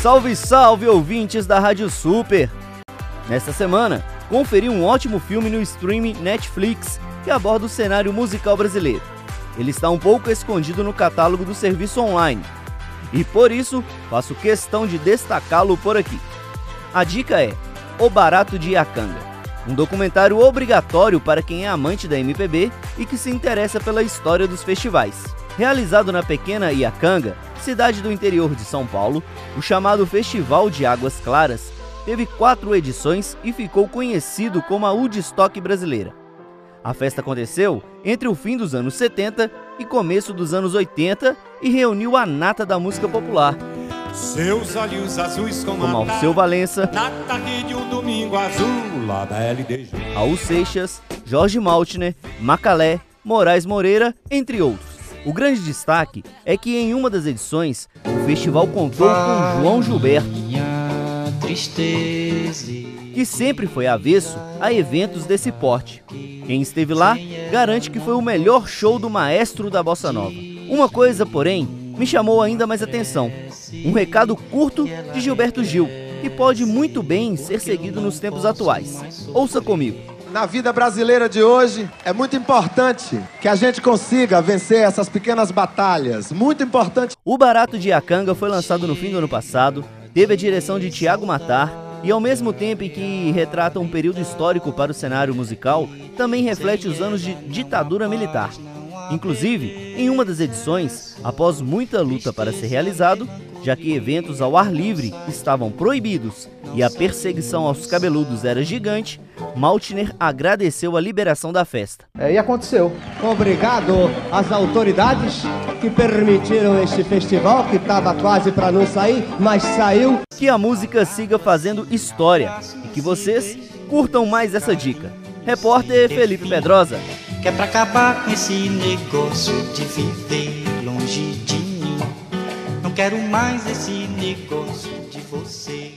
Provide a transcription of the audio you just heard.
Salve, salve, ouvintes da Rádio Super! Nesta semana, conferi um ótimo filme no streaming Netflix que aborda o cenário musical brasileiro. Ele está um pouco escondido no catálogo do serviço online e por isso faço questão de destacá-lo por aqui. A dica é O Barato de Iacanga, um documentário obrigatório para quem é amante da MPB e que se interessa pela história dos festivais. Realizado na pequena Iacanga, cidade do interior de São Paulo, o chamado Festival de Águas Claras teve quatro edições e ficou conhecido como a Woodstock brasileira. A festa aconteceu entre o fim dos anos 70 e começo dos anos 80 e reuniu a nata da música popular. Seus olhos azuis como, como Alceu Valença, na tarde de um domingo azul, lá da LDG. Raul Seixas, Jorge Maltner, Macalé, Moraes Moreira, entre outros. O grande destaque é que em uma das edições, o festival contou com João Gilberto, que sempre foi avesso a eventos desse porte. Quem esteve lá garante que foi o melhor show do maestro da bossa nova. Uma coisa, porém, me chamou ainda mais atenção: um recado curto de Gilberto Gil, que pode muito bem ser seguido nos tempos atuais. Ouça comigo. Na vida brasileira de hoje, é muito importante que a gente consiga vencer essas pequenas batalhas. Muito importante. O Barato de Iacanga foi lançado no fim do ano passado, teve a direção de Tiago Matar e, ao mesmo tempo em que retrata um período histórico para o cenário musical, também reflete os anos de ditadura militar. Inclusive, em uma das edições, após muita luta para ser realizado, já que eventos ao ar livre estavam proibidos e a perseguição aos cabeludos era gigante, Maltner agradeceu a liberação da festa. É, e aconteceu. Obrigado às autoridades que permitiram este festival que estava quase para não sair, mas saiu. Que a música siga fazendo história e que vocês curtam mais essa dica. Repórter Felipe Pedrosa. Que é pra acabar com esse negócio de viver longe de quero mais esse negócio de você.